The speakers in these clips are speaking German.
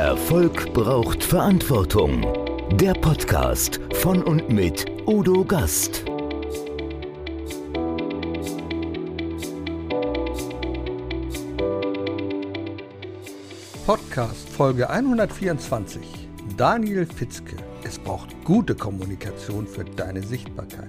Erfolg braucht Verantwortung. Der Podcast von und mit Udo Gast. Podcast Folge 124. Daniel Fitzke. Es braucht gute Kommunikation für deine Sichtbarkeit.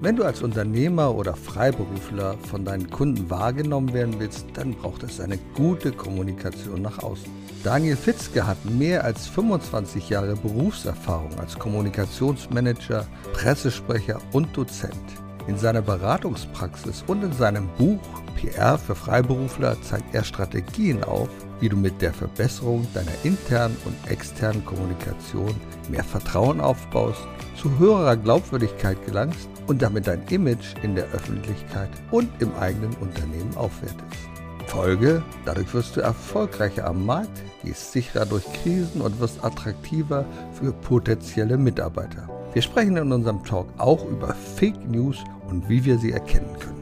Wenn du als Unternehmer oder Freiberufler von deinen Kunden wahrgenommen werden willst, dann braucht es eine gute Kommunikation nach außen. Daniel Fitzke hat mehr als 25 Jahre Berufserfahrung als Kommunikationsmanager, Pressesprecher und Dozent. In seiner Beratungspraxis und in seinem Buch PR für Freiberufler zeigt er Strategien auf, wie du mit der Verbesserung deiner internen und externen Kommunikation mehr Vertrauen aufbaust, zu höherer Glaubwürdigkeit gelangst und damit dein Image in der Öffentlichkeit und im eigenen Unternehmen aufwertest. Folge, dadurch wirst du erfolgreicher am Markt, gehst sicherer durch Krisen und wirst attraktiver für potenzielle Mitarbeiter. Wir sprechen in unserem Talk auch über Fake News und wie wir sie erkennen können.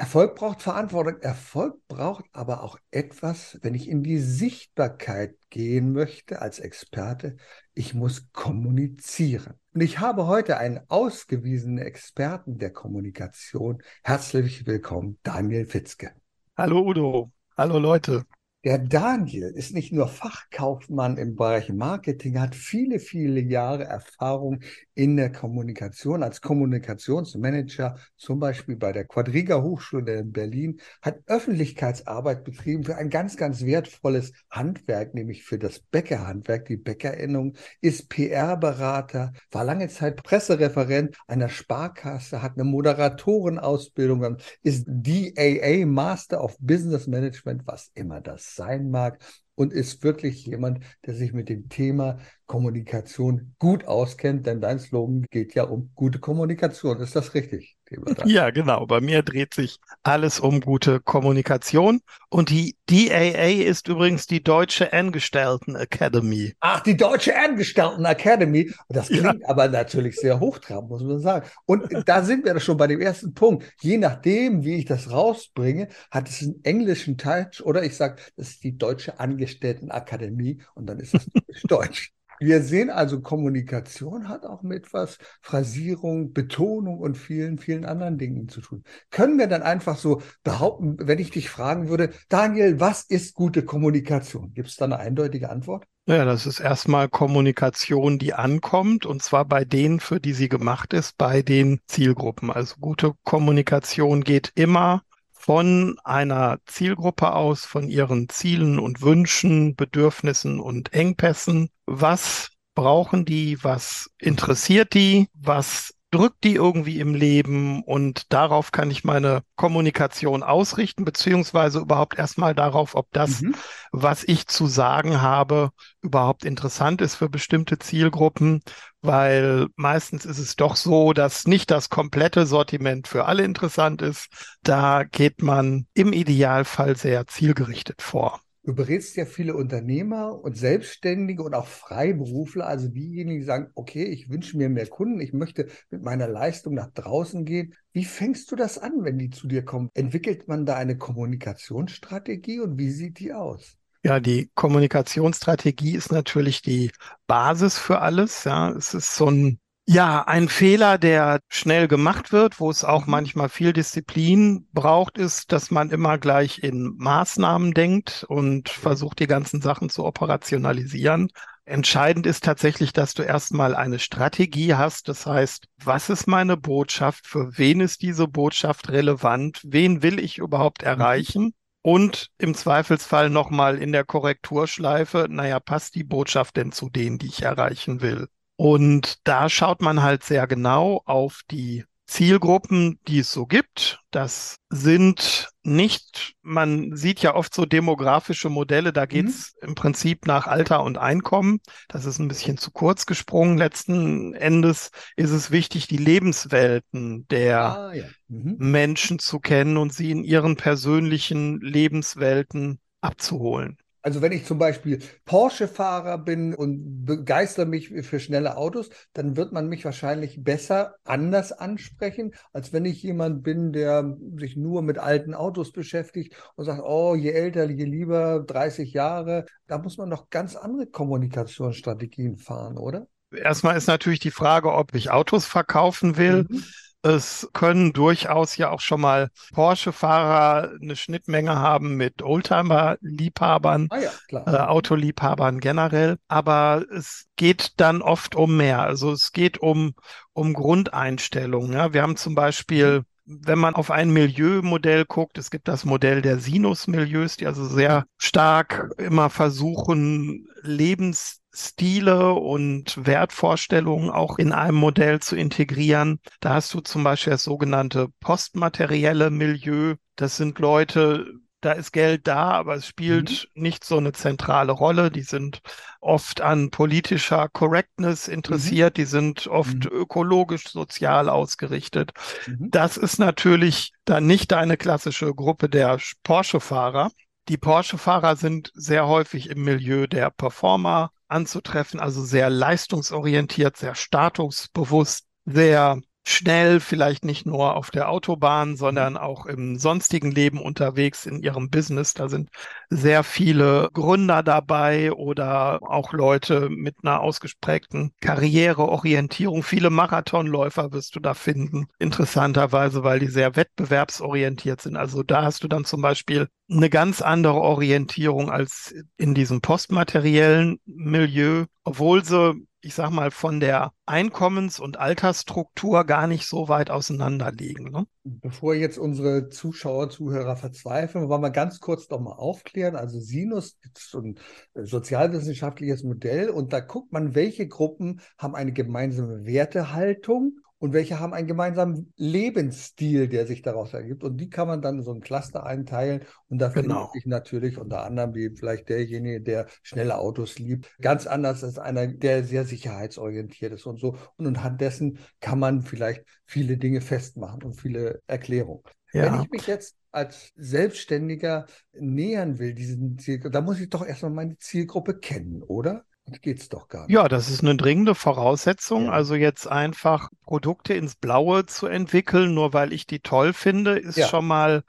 Erfolg braucht Verantwortung. Erfolg braucht aber auch etwas, wenn ich in die Sichtbarkeit gehen möchte als Experte. Ich muss kommunizieren. Und ich habe heute einen ausgewiesenen Experten der Kommunikation. Herzlich willkommen, Daniel Fitzke. Hallo Udo. Hallo Leute. Der Daniel ist nicht nur Fachkaufmann im Bereich Marketing, hat viele, viele Jahre Erfahrung in der Kommunikation als Kommunikationsmanager, zum Beispiel bei der Quadriga Hochschule in Berlin, hat Öffentlichkeitsarbeit betrieben für ein ganz, ganz wertvolles Handwerk, nämlich für das Bäckerhandwerk, die Bäckerinnung, ist PR-Berater, war lange Zeit Pressereferent einer Sparkasse, hat eine Moderatorenausbildung, ist DAA Master of Business Management, was immer das sein mag und ist wirklich jemand, der sich mit dem Thema Kommunikation gut auskennt, denn dein Slogan geht ja um gute Kommunikation. Ist das richtig? Ja, genau. Bei mir dreht sich alles um gute Kommunikation. Und die DAA ist übrigens die Deutsche Angestellten Academy. Ach, die Deutsche Angestellten Academy. Das klingt ja. aber natürlich sehr hochtrabend, muss man sagen. Und da sind wir schon bei dem ersten Punkt. Je nachdem, wie ich das rausbringe, hat es einen englischen Touch oder ich sage, das ist die Deutsche Angestelltenakademie und dann ist es Deutsch. Wir sehen also, Kommunikation hat auch mit was Phrasierung, Betonung und vielen, vielen anderen Dingen zu tun. Können wir dann einfach so behaupten, wenn ich dich fragen würde, Daniel, was ist gute Kommunikation? Gibt es da eine eindeutige Antwort? Ja, das ist erstmal Kommunikation, die ankommt, und zwar bei denen, für die sie gemacht ist, bei den Zielgruppen. Also gute Kommunikation geht immer von einer Zielgruppe aus, von ihren Zielen und Wünschen, Bedürfnissen und Engpässen. Was brauchen die? Was interessiert die? Was drückt die irgendwie im Leben und darauf kann ich meine Kommunikation ausrichten, beziehungsweise überhaupt erstmal darauf, ob das, mhm. was ich zu sagen habe, überhaupt interessant ist für bestimmte Zielgruppen, weil meistens ist es doch so, dass nicht das komplette Sortiment für alle interessant ist. Da geht man im Idealfall sehr zielgerichtet vor. Du berätst ja viele Unternehmer und Selbstständige und auch Freiberufler, also diejenigen, die sagen, okay, ich wünsche mir mehr Kunden, ich möchte mit meiner Leistung nach draußen gehen. Wie fängst du das an, wenn die zu dir kommen? Entwickelt man da eine Kommunikationsstrategie und wie sieht die aus? Ja, die Kommunikationsstrategie ist natürlich die Basis für alles. Ja, es ist so ein ja, ein Fehler, der schnell gemacht wird, wo es auch mhm. manchmal viel Disziplin braucht, ist, dass man immer gleich in Maßnahmen denkt und versucht, die ganzen Sachen zu operationalisieren. Entscheidend ist tatsächlich, dass du erstmal eine Strategie hast. Das heißt, was ist meine Botschaft? Für wen ist diese Botschaft relevant? Wen will ich überhaupt mhm. erreichen? Und im Zweifelsfall nochmal in der Korrekturschleife, naja, passt die Botschaft denn zu denen, die ich erreichen will? Und da schaut man halt sehr genau auf die Zielgruppen, die es so gibt. Das sind nicht, man sieht ja oft so demografische Modelle, da geht's mhm. im Prinzip nach Alter und Einkommen. Das ist ein bisschen zu kurz gesprungen. Letzten Endes ist es wichtig, die Lebenswelten der ah, ja. mhm. Menschen zu kennen und sie in ihren persönlichen Lebenswelten abzuholen. Also wenn ich zum Beispiel Porsche-Fahrer bin und begeister mich für schnelle Autos, dann wird man mich wahrscheinlich besser anders ansprechen, als wenn ich jemand bin, der sich nur mit alten Autos beschäftigt und sagt, oh, je älter, je lieber, 30 Jahre. Da muss man noch ganz andere Kommunikationsstrategien fahren, oder? Erstmal ist natürlich die Frage, ob ich Autos verkaufen will. Mhm. Es können durchaus ja auch schon mal Porsche-Fahrer eine Schnittmenge haben mit Oldtimer-Liebhabern, ah ja, äh, Autoliebhabern generell. Aber es geht dann oft um mehr. Also es geht um, um Grundeinstellungen. Ja. Wir haben zum Beispiel wenn man auf ein Milieumodell guckt, es gibt das Modell der Sinus-Milieus, die also sehr stark immer versuchen, Lebens Stile und Wertvorstellungen auch in einem Modell zu integrieren. Da hast du zum Beispiel das sogenannte postmaterielle Milieu. Das sind Leute, da ist Geld da, aber es spielt mhm. nicht so eine zentrale Rolle. Die sind oft an politischer Correctness interessiert, mhm. die sind oft mhm. ökologisch, sozial ausgerichtet. Mhm. Das ist natürlich dann nicht deine klassische Gruppe der Porsche-Fahrer. Die Porsche-Fahrer sind sehr häufig im Milieu der Performer anzutreffen, also sehr leistungsorientiert, sehr statusbewusst, sehr schnell, vielleicht nicht nur auf der Autobahn, sondern auch im sonstigen Leben unterwegs in ihrem Business. Da sind sehr viele Gründer dabei oder auch Leute mit einer ausgesprägten Karriereorientierung. Viele Marathonläufer wirst du da finden, interessanterweise, weil die sehr wettbewerbsorientiert sind. Also da hast du dann zum Beispiel eine ganz andere Orientierung als in diesem postmateriellen Milieu, obwohl sie ich sag mal, von der Einkommens- und Altersstruktur gar nicht so weit auseinander liegen. Ne? Bevor jetzt unsere Zuschauer, Zuhörer verzweifeln, wollen wir ganz kurz doch mal aufklären. Also Sinus ist ein äh, sozialwissenschaftliches Modell und da guckt man, welche Gruppen haben eine gemeinsame Wertehaltung und welche haben einen gemeinsamen Lebensstil, der sich daraus ergibt. Und die kann man dann in so ein Cluster einteilen. Und da genau. finde ich natürlich unter anderem wie vielleicht derjenige, der schnelle Autos liebt, ganz anders als einer, der sehr sicherheitsorientiert ist und so. Und anhand dessen kann man vielleicht viele Dinge festmachen und viele Erklärungen. Ja. Wenn ich mich jetzt als Selbstständiger nähern will, diesen Zielgruppe, da muss ich doch erstmal meine Zielgruppe kennen, oder? Geht's doch gar nicht. Ja, das ist eine dringende Voraussetzung. Ja. Also jetzt einfach Produkte ins Blaue zu entwickeln, nur weil ich die toll finde, ist ja. schon mal,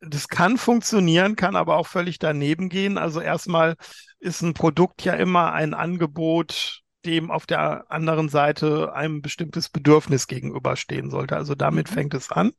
das kann funktionieren, kann aber auch völlig daneben gehen. Also erstmal ist ein Produkt ja immer ein Angebot, dem auf der anderen Seite ein bestimmtes Bedürfnis gegenüberstehen sollte. Also damit mhm. fängt es an.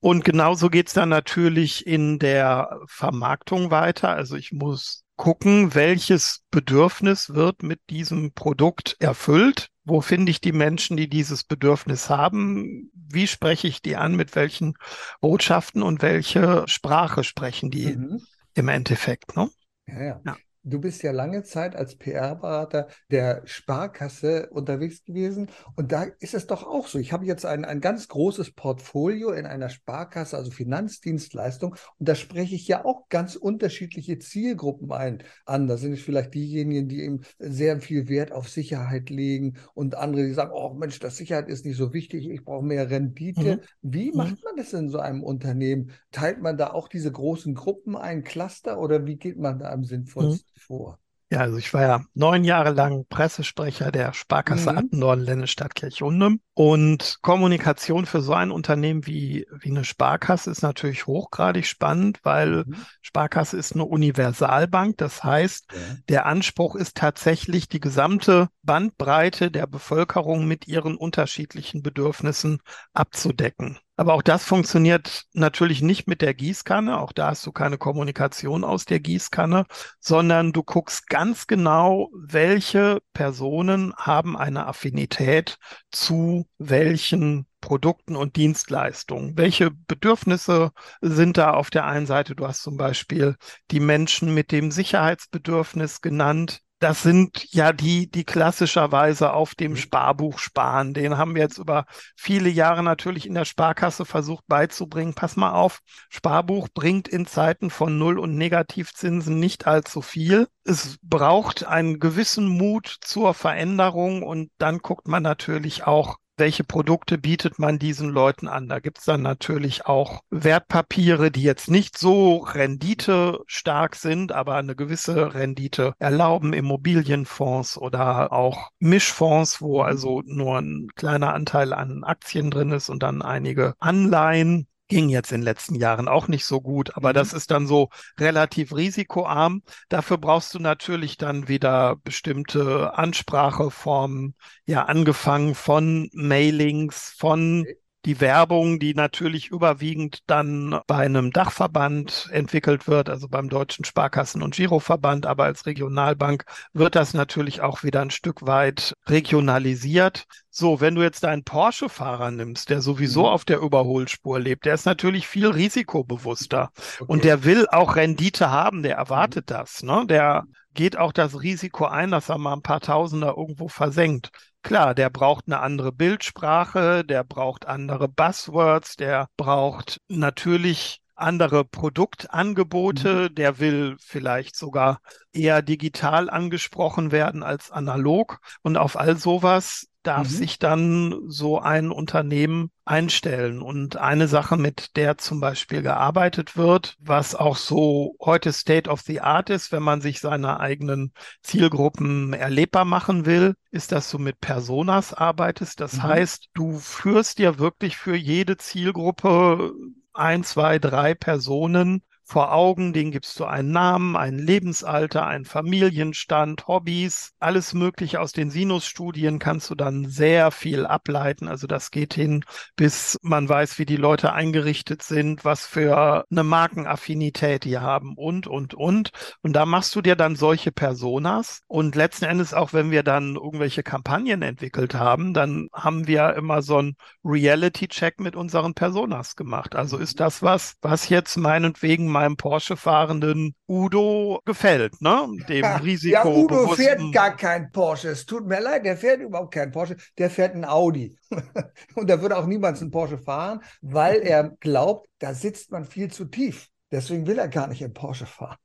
Und genauso geht's dann natürlich in der Vermarktung weiter. Also ich muss gucken, welches Bedürfnis wird mit diesem Produkt erfüllt. Wo finde ich die Menschen, die dieses Bedürfnis haben? Wie spreche ich die an? Mit welchen Botschaften und welche Sprache sprechen die mhm. im Endeffekt? Ne? Ja, ja. ja. Du bist ja lange Zeit als PR-Berater der Sparkasse unterwegs gewesen und da ist es doch auch so. Ich habe jetzt ein, ein ganz großes Portfolio in einer Sparkasse, also Finanzdienstleistung und da spreche ich ja auch ganz unterschiedliche Zielgruppen ein, an. Da sind es vielleicht diejenigen, die eben sehr viel Wert auf Sicherheit legen und andere, die sagen, oh Mensch, das Sicherheit ist nicht so wichtig, ich brauche mehr Rendite. Mhm. Wie mhm. macht man das in so einem Unternehmen? Teilt man da auch diese großen Gruppen ein, Cluster oder wie geht man da am sinnvollsten? Mhm vor? Ja, also ich war ja neun Jahre lang Pressesprecher der Sparkasse mhm. Attendorn Ländestadt Kirchhundem und Kommunikation für so ein Unternehmen wie, wie eine Sparkasse ist natürlich hochgradig spannend, weil mhm. Sparkasse ist eine Universalbank. Das heißt, ja. der Anspruch ist tatsächlich die gesamte Bandbreite der Bevölkerung mit ihren unterschiedlichen Bedürfnissen abzudecken. Aber auch das funktioniert natürlich nicht mit der Gießkanne. Auch da hast du keine Kommunikation aus der Gießkanne, sondern du guckst ganz genau, welche Personen haben eine Affinität zu welchen Produkten und Dienstleistungen. Welche Bedürfnisse sind da auf der einen Seite? Du hast zum Beispiel die Menschen mit dem Sicherheitsbedürfnis genannt. Das sind ja die, die klassischerweise auf dem mhm. Sparbuch sparen. Den haben wir jetzt über viele Jahre natürlich in der Sparkasse versucht beizubringen. Pass mal auf, Sparbuch bringt in Zeiten von Null- und Negativzinsen nicht allzu viel. Es braucht einen gewissen Mut zur Veränderung und dann guckt man natürlich auch, welche Produkte bietet man diesen Leuten an? Da gibt's dann natürlich auch Wertpapiere, die jetzt nicht so renditestark sind, aber eine gewisse Rendite erlauben, Immobilienfonds oder auch Mischfonds, wo also nur ein kleiner Anteil an Aktien drin ist und dann einige Anleihen ging jetzt in den letzten Jahren auch nicht so gut, aber mhm. das ist dann so relativ risikoarm. Dafür brauchst du natürlich dann wieder bestimmte Anspracheformen, ja, angefangen von Mailings, von okay die Werbung, die natürlich überwiegend dann bei einem Dachverband entwickelt wird, also beim Deutschen Sparkassen- und Giroverband, aber als Regionalbank wird das natürlich auch wieder ein Stück weit regionalisiert. So, wenn du jetzt deinen Porsche-Fahrer nimmst, der sowieso mhm. auf der Überholspur lebt, der ist natürlich viel risikobewusster okay. und der will auch Rendite haben, der erwartet das, ne? Der geht auch das Risiko ein, dass er mal ein paar Tausender irgendwo versenkt. Klar, der braucht eine andere Bildsprache, der braucht andere Buzzwords, der braucht natürlich andere Produktangebote, mhm. der will vielleicht sogar eher digital angesprochen werden als analog. Und auf all sowas darf mhm. sich dann so ein Unternehmen einstellen. Und eine Sache, mit der zum Beispiel gearbeitet wird, was auch so heute State of the Art ist, wenn man sich seine eigenen Zielgruppen erlebbar machen will, ist, dass du mit Personas arbeitest. Das mhm. heißt, du führst dir wirklich für jede Zielgruppe ein, zwei, drei Personen vor Augen, denen gibst du einen Namen, ein Lebensalter, einen Familienstand, Hobbys, alles Mögliche aus den Sinus-Studien kannst du dann sehr viel ableiten. Also das geht hin, bis man weiß, wie die Leute eingerichtet sind, was für eine Markenaffinität die haben und, und, und. Und da machst du dir dann solche Personas. Und letzten Endes auch, wenn wir dann irgendwelche Kampagnen entwickelt haben, dann haben wir immer so einen Reality-Check mit unseren Personas gemacht. Also ist das was, was jetzt meinetwegen meinem Porsche fahrenden Udo gefällt, ne? Dem ja, Risiko. Ja, Udo fährt gar kein Porsche. Es tut mir leid, der fährt überhaupt kein Porsche. Der fährt ein Audi. Und da würde auch niemand einen Porsche fahren, weil er glaubt, da sitzt man viel zu tief. Deswegen will er gar nicht in Porsche fahren.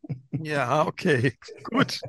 Ja, okay, gut.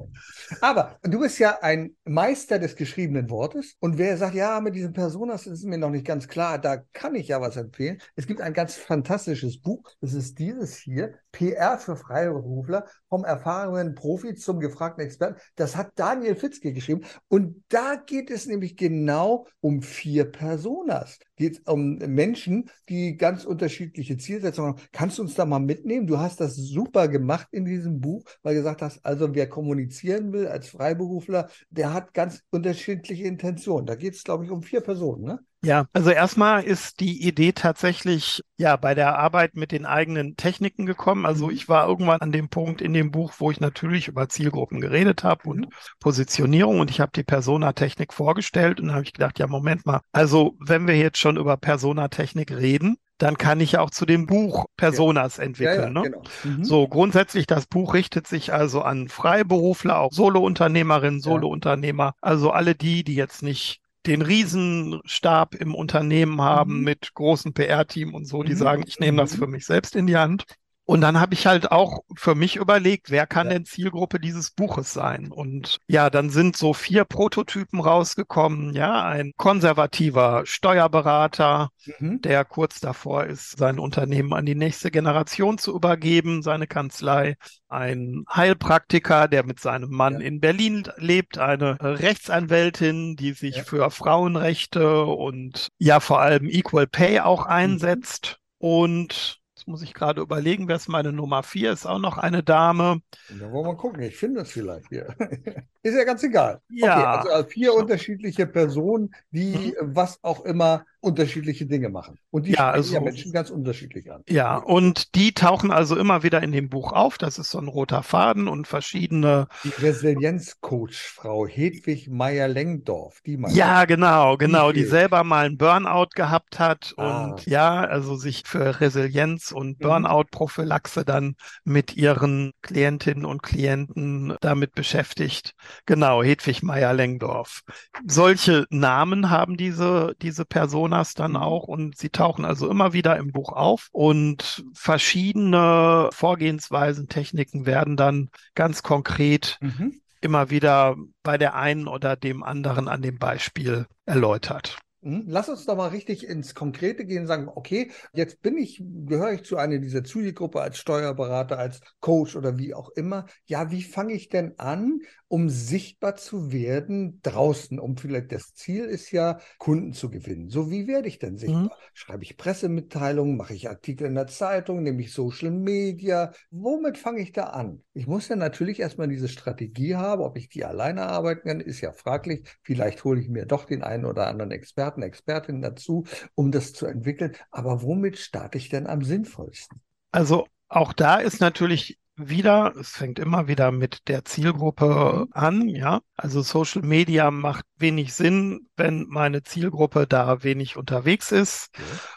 Aber du bist ja ein Meister des geschriebenen Wortes. Und wer sagt, ja, mit diesen Personas ist mir noch nicht ganz klar, da kann ich ja was empfehlen. Es gibt ein ganz fantastisches Buch. Das ist dieses hier, PR für Freiberufler, vom erfahrenen Profi zum gefragten Experten. Das hat Daniel Fitzke geschrieben. Und da geht es nämlich genau um vier Personas. Geht um Menschen, die ganz unterschiedliche Zielsetzungen haben. Kannst du uns da mal mitnehmen? Du hast das super gemacht in diesem Buch, weil du gesagt hast, also wer kommunizieren will als Freiberufler, der hat ganz unterschiedliche Intentionen. Da geht es, glaube ich, um vier Personen, ne? Ja, also erstmal ist die Idee tatsächlich ja bei der Arbeit mit den eigenen Techniken gekommen. Also mhm. ich war irgendwann an dem Punkt in dem Buch, wo ich natürlich über Zielgruppen geredet habe und. Positionierung und ich habe die Persona-Technik vorgestellt und habe ich gedacht, ja, Moment mal, also wenn wir jetzt schon über Persona-Technik reden, dann kann ich auch zu dem Buch Personas ja. entwickeln. Ja, ja, ne? genau. mhm. So, grundsätzlich, das Buch richtet sich also an Freiberufler, auch Solounternehmerinnen, Solounternehmer, also alle die, die jetzt nicht den Riesenstab im Unternehmen haben mhm. mit großem PR-Team und so, die mhm. sagen, ich nehme das mhm. für mich selbst in die Hand. Und dann habe ich halt auch für mich überlegt, wer kann ja. denn Zielgruppe dieses Buches sein? Und ja, dann sind so vier Prototypen rausgekommen. Ja, ein konservativer Steuerberater, mhm. der kurz davor ist, sein Unternehmen an die nächste Generation zu übergeben, seine Kanzlei. Ein Heilpraktiker, der mit seinem Mann ja. in Berlin lebt, eine Rechtsanwältin, die sich ja. für Frauenrechte und ja vor allem Equal Pay auch mhm. einsetzt. Mhm. Und Jetzt muss ich gerade überlegen, wer ist meine Nummer vier? Ist auch noch eine Dame. Da wollen wir gucken, ich finde es vielleicht hier. ist ja ganz egal. Ja. Okay, also vier so. unterschiedliche Personen, die mhm. was auch immer unterschiedliche Dinge machen. Und die Ja, also- ja Menschen ganz unterschiedlich an. Ja, und die tauchen also immer wieder in dem Buch auf. Das ist so ein roter Faden und verschiedene. Die Resilienzcoach Frau Hedwig Meyer-Lengdorf, die mal. Ja, genau, genau, die fehlt. selber mal einen Burnout gehabt hat Ah. und ja, also sich für Resilienz und Mhm. Burnout-Prophylaxe dann mit ihren Klientinnen und Klienten damit beschäftigt. Genau, Hedwig Meyer-Lengdorf. Solche Namen haben diese, diese Personas dann Mhm. auch und sie tauchen also immer wieder im Buch auf und verschiedene Vorgehensweisen, Techniken werden dann ganz konkret Mhm. immer wieder bei der einen oder dem anderen an dem Beispiel erläutert. Mhm. Lass uns doch mal richtig ins Konkrete gehen und sagen, okay, jetzt bin ich, gehöre ich zu einer dieser Zielgruppe als Steuerberater, als Coach oder wie auch immer. Ja, wie fange ich denn an, um sichtbar zu werden draußen? Um vielleicht das Ziel ist ja, Kunden zu gewinnen. So, wie werde ich denn sichtbar? Schreibe ich Pressemitteilungen, mache ich Artikel in der Zeitung, nehme ich Social Media? Womit fange ich da an? Ich muss ja natürlich erstmal diese Strategie haben, ob ich die alleine arbeiten kann, ist ja fraglich. Vielleicht hole ich mir doch den einen oder anderen Experten, Expertin dazu, um das zu entwickeln. Aber womit starte ich denn am sinnvollsten? Also auch da ist natürlich wieder, es fängt immer wieder mit der Zielgruppe an, ja. Also Social Media macht wenig Sinn, wenn meine Zielgruppe da wenig unterwegs ist.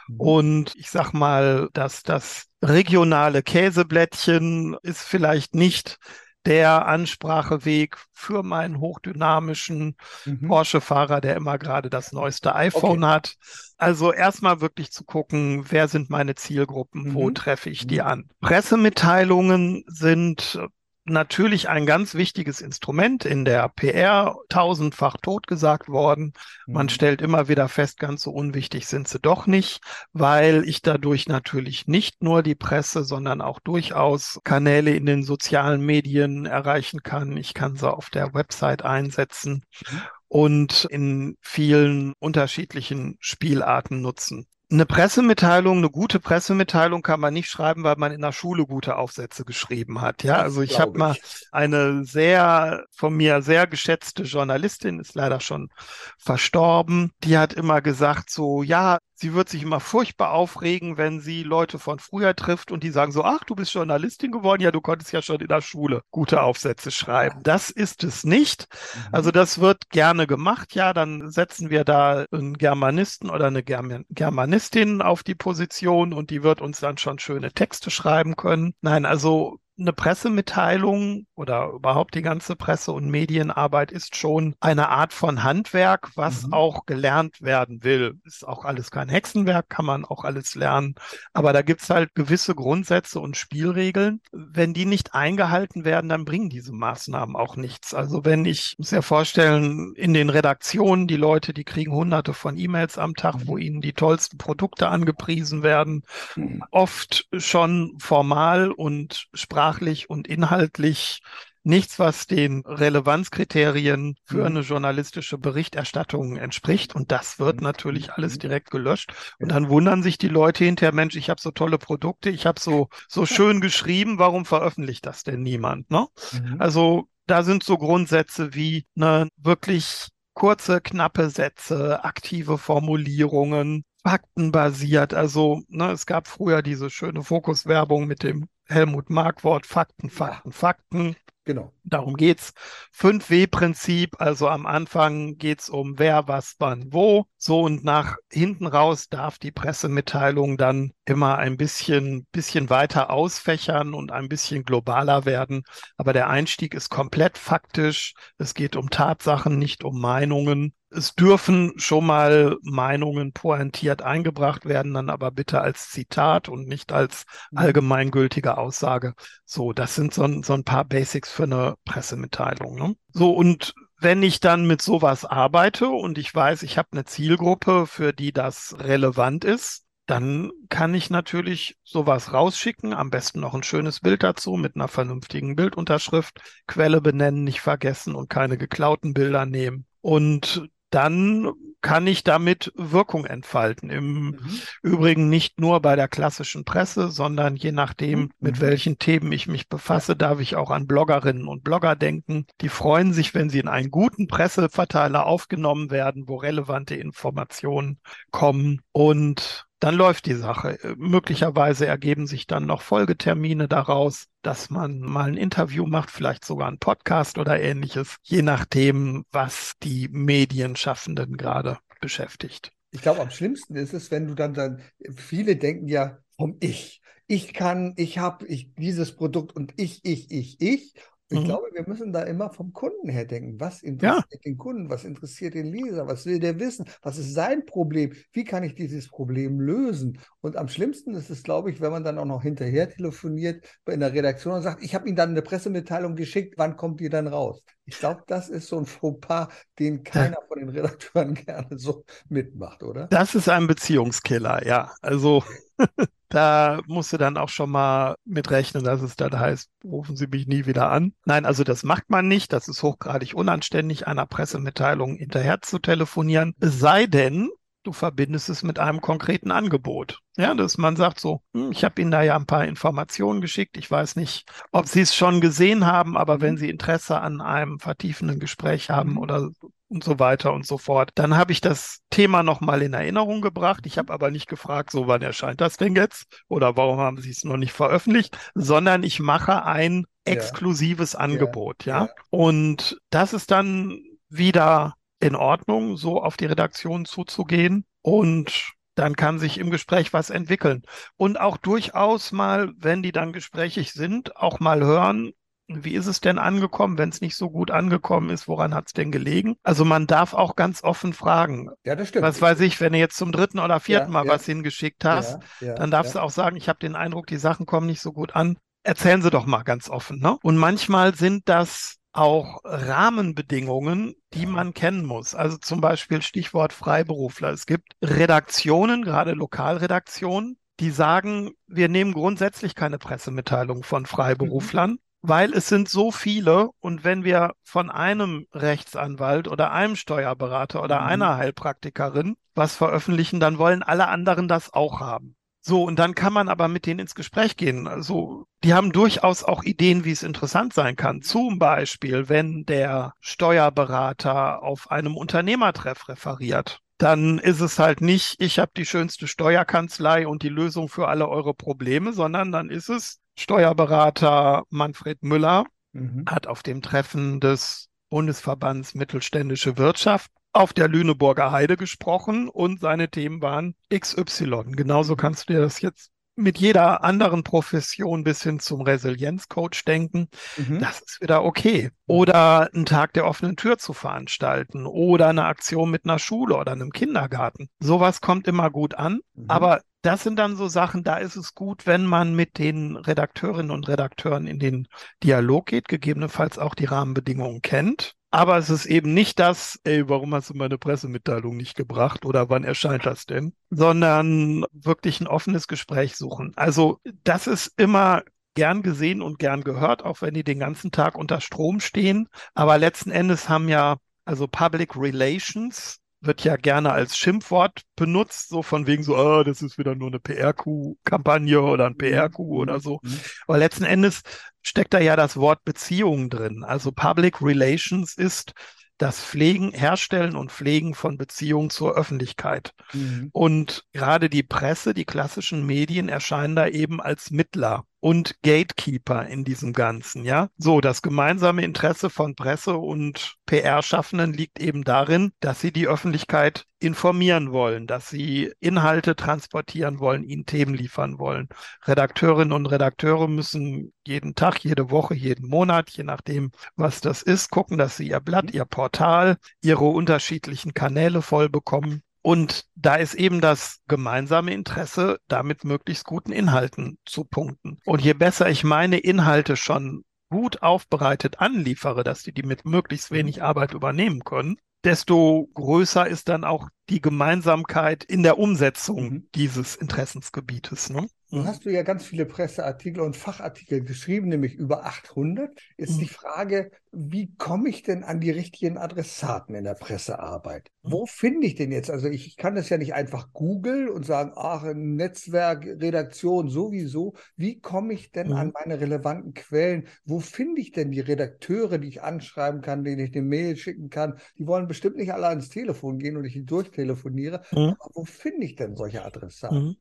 Mhm. Und ich sag mal, dass das regionale Käseblättchen ist vielleicht nicht der Anspracheweg für meinen hochdynamischen Mhm. Porsche-Fahrer, der immer gerade das neueste iPhone hat. Also erstmal wirklich zu gucken, wer sind meine Zielgruppen, wo Mhm. treffe ich die Mhm. an. Pressemitteilungen sind natürlich ein ganz wichtiges Instrument in der PR, tausendfach totgesagt worden. Man Mhm. stellt immer wieder fest, ganz so unwichtig sind sie doch nicht, weil ich dadurch natürlich nicht nur die Presse, sondern auch durchaus Kanäle in den sozialen Medien erreichen kann. Ich kann sie auf der Website einsetzen Mhm. und in vielen unterschiedlichen Spielarten nutzen. Eine Pressemitteilung, eine gute Pressemitteilung kann man nicht schreiben, weil man in der Schule gute Aufsätze geschrieben hat. Ja, also ich habe mal eine sehr von mir sehr geschätzte Journalistin, ist leider schon verstorben, die hat immer gesagt so, ja, sie wird sich immer furchtbar aufregen, wenn sie Leute von früher trifft und die sagen so, ach, du bist Journalistin geworden, ja, du konntest ja schon in der Schule gute Aufsätze schreiben. Das ist es nicht. Also das wird gerne gemacht, ja, dann setzen wir da einen Germanisten oder eine German Germanistin auf die Position und die wird uns dann schon schöne Texte schreiben können. Nein, also eine Pressemitteilung oder überhaupt die ganze Presse- und Medienarbeit ist schon eine Art von Handwerk, was Mhm. auch gelernt werden will. Ist auch alles kein Hexenwerk, kann man auch alles lernen. Aber da gibt's halt gewisse Grundsätze und Spielregeln. Wenn die nicht eingehalten werden, dann bringen diese Maßnahmen auch nichts. Also wenn ich muss ja vorstellen, in den Redaktionen, die Leute, die kriegen hunderte von E-Mails am Tag, wo ihnen die tollsten Produkte angepriesen werden Mhm. oft schon formal und sprachlich und inhaltlich nichts, was den Relevanzkriterien für Mhm. eine journalistische Berichterstattung entspricht. Und das wird Mhm. natürlich alles Mhm. direkt gelöscht. Und dann wundern sich die Leute hinterher, Mensch, ich habe so tolle Produkte, ich habe so, so schön geschrieben, warum veröffentlicht das denn niemand? Ne? Mhm. Also da sind so Grundsätze wie eine wirklich kurze, knappe Sätze, aktive Formulierungen, faktenbasiert. Also ne, es gab früher diese schöne Fokuswerbung mit dem Helmut Markwort, Fakten, Fakten, Fakten. Genau. Darum geht's. 5W-Prinzip, also am Anfang geht's um wer, was, wann, wo. So und nach hinten raus darf die Pressemitteilung dann immer ein bisschen, bisschen weiter ausfächern und ein bisschen globaler werden. Aber der Einstieg ist komplett faktisch. Es geht um Tatsachen, nicht um Meinungen. Es dürfen schon mal Meinungen pointiert eingebracht werden, dann aber bitte als Zitat und nicht als Mhm. allgemeingültige Aussage. So, das sind so, ein- so ein paar Basics für eine Pressemitteilung. Ne? So, und wenn ich dann mit sowas arbeite und ich weiß, ich habe eine Zielgruppe, für die das relevant ist, dann kann ich natürlich sowas rausschicken, am besten noch ein schönes Bild dazu mit einer vernünftigen Bildunterschrift, Quelle benennen, nicht vergessen und keine geklauten Bilder nehmen. Und dann kann ich damit Wirkung entfalten. Im mhm. Übrigen nicht nur bei der klassischen Presse, sondern je nachdem, mhm. mit welchen Themen ich mich befasse, darf ich auch an Bloggerinnen und Blogger denken. Die freuen sich, wenn sie in einen guten Presseverteiler aufgenommen werden, wo relevante Informationen kommen. Und dann läuft die Sache. Möglicherweise ergeben sich dann noch Folgetermine daraus, dass man mal ein Interview macht, vielleicht sogar ein Podcast oder ähnliches, je nachdem, was die Medienschaffenden gerade beschäftigt. Ich glaube, am schlimmsten ist es, wenn du dann, dann, viele denken ja vom Ich. Ich kann, ich habe ich, dieses Produkt und ich, ich, ich, ich. Ich mhm. glaube, wir müssen da immer vom Kunden her denken. Was interessiert ja. den Kunden? Was interessiert den Leser? Was will der wissen? Was ist sein Problem? Wie kann ich dieses Problem lösen? Und am schlimmsten ist es, glaube ich, wenn man dann auch noch hinterher telefoniert in der Redaktion und sagt, ich habe Ihnen dann eine Pressemitteilung geschickt, wann kommt die dann raus? Ich glaube, das ist so ein Fauxpas, den keiner von den Redakteuren gerne so mitmacht, oder? Das ist ein Beziehungskiller, ja. Also Da musst du dann auch schon mal mit rechnen, dass es dann heißt, rufen Sie mich nie wieder an. Nein, also das macht man nicht. Das ist hochgradig unanständig, einer Pressemitteilung hinterher zu telefonieren. Es sei denn, du verbindest es mit einem konkreten Angebot. Ja, dass man sagt so, hm, ich habe Ihnen da ja ein paar Informationen geschickt. Ich weiß nicht, ob Sie es schon gesehen haben, aber wenn mhm. Sie Interesse an einem vertiefenden Gespräch haben mhm. oder und so weiter und so fort. Dann habe ich das Thema nochmal in Erinnerung gebracht. Ich habe aber nicht gefragt, so wann erscheint das denn jetzt oder warum haben Sie es noch nicht veröffentlicht, sondern ich mache ein exklusives ja. Angebot, ja? ja. Und das ist dann wieder in Ordnung, so auf die Redaktion zuzugehen und dann kann sich im Gespräch was entwickeln. Und auch durchaus mal, wenn die dann gesprächig sind, auch mal hören, wie ist es denn angekommen? Wenn es nicht so gut angekommen ist, woran hat es denn gelegen? Also man darf auch ganz offen fragen. Ja, das stimmt. Was weiß ich, wenn du jetzt zum dritten oder vierten ja, Mal ja. was hingeschickt hast, ja, dann darfst du auch sagen, ich habe den Eindruck, die Sachen kommen nicht so gut an. Erzählen Sie doch mal ganz offen. Ne? Und manchmal sind das auch Rahmenbedingungen, die man kennen muss. Also zum Beispiel Stichwort Freiberufler. Es gibt Redaktionen, gerade Lokalredaktionen, die sagen, wir nehmen grundsätzlich keine Pressemitteilung von Freiberuflern, mhm weil es sind so viele und wenn wir von einem Rechtsanwalt oder einem Steuerberater oder mhm. einer Heilpraktikerin was veröffentlichen, dann wollen alle anderen das auch haben. So, und dann kann man aber mit denen ins Gespräch gehen. Also, die haben durchaus auch Ideen, wie es interessant sein kann. Zum Beispiel, wenn der Steuerberater auf einem Unternehmertreff referiert dann ist es halt nicht, ich habe die schönste Steuerkanzlei und die Lösung für alle eure Probleme, sondern dann ist es, Steuerberater Manfred Müller mhm. hat auf dem Treffen des Bundesverbands Mittelständische Wirtschaft auf der Lüneburger Heide gesprochen und seine Themen waren XY. Genauso mhm. kannst du dir das jetzt mit jeder anderen Profession bis hin zum Resilienzcoach denken, mhm. das ist wieder okay. Oder einen Tag der offenen Tür zu veranstalten oder eine Aktion mit einer Schule oder einem Kindergarten. Sowas kommt immer gut an, mhm. aber das sind dann so Sachen, da ist es gut, wenn man mit den Redakteurinnen und Redakteuren in den Dialog geht, gegebenenfalls auch die Rahmenbedingungen kennt. Aber es ist eben nicht das, ey, warum hast du meine Pressemitteilung nicht gebracht oder wann erscheint das denn? Sondern wirklich ein offenes Gespräch suchen. Also das ist immer gern gesehen und gern gehört, auch wenn die den ganzen Tag unter Strom stehen. Aber letzten Endes haben ja also Public Relations wird ja gerne als Schimpfwort benutzt, so von wegen so, oh, das ist wieder nur eine PR-Kampagne oder ein PR-Coup mhm. oder so. Mhm. Aber letzten Endes steckt da ja das Wort Beziehung drin. Also Public Relations ist das Pflegen, Herstellen und Pflegen von Beziehungen zur Öffentlichkeit. Mhm. Und gerade die Presse, die klassischen Medien erscheinen da eben als Mittler und Gatekeeper in diesem Ganzen, ja. So, das gemeinsame Interesse von Presse und PR-Schaffenden liegt eben darin, dass sie die Öffentlichkeit informieren wollen, dass sie Inhalte transportieren wollen, ihnen Themen liefern wollen. Redakteurinnen und Redakteure müssen jeden Tag, jede Woche, jeden Monat, je nachdem, was das ist, gucken, dass sie ihr Blatt, ihr Portal, ihre unterschiedlichen Kanäle voll bekommen und da ist eben das gemeinsame Interesse, damit möglichst guten Inhalten zu punkten. Und je besser ich meine Inhalte schon gut aufbereitet anliefere, dass die die mit möglichst wenig Arbeit übernehmen können, desto größer ist dann auch die Gemeinsamkeit in der Umsetzung Mhm. dieses Interessensgebietes. Ne? Nun hast du ja ganz viele Presseartikel und Fachartikel geschrieben, nämlich über 800. Ist Mhm. die Frage, wie komme ich denn an die richtigen Adressaten in der Pressearbeit? Mhm. Wo finde ich denn jetzt? Also ich kann das ja nicht einfach googeln und sagen, ach, Netzwerk, Redaktion sowieso. Wie komme ich denn an Mhm. meine relevanten Quellen? Wo finde ich denn die Redakteure, die ich anschreiben kann, denen ich eine Mail schicken kann? Die wollen bestimmt nicht alle ans Telefon gehen und ich durchtelefoniere. Mhm. Aber wo finde ich denn solche Adressaten? Mhm.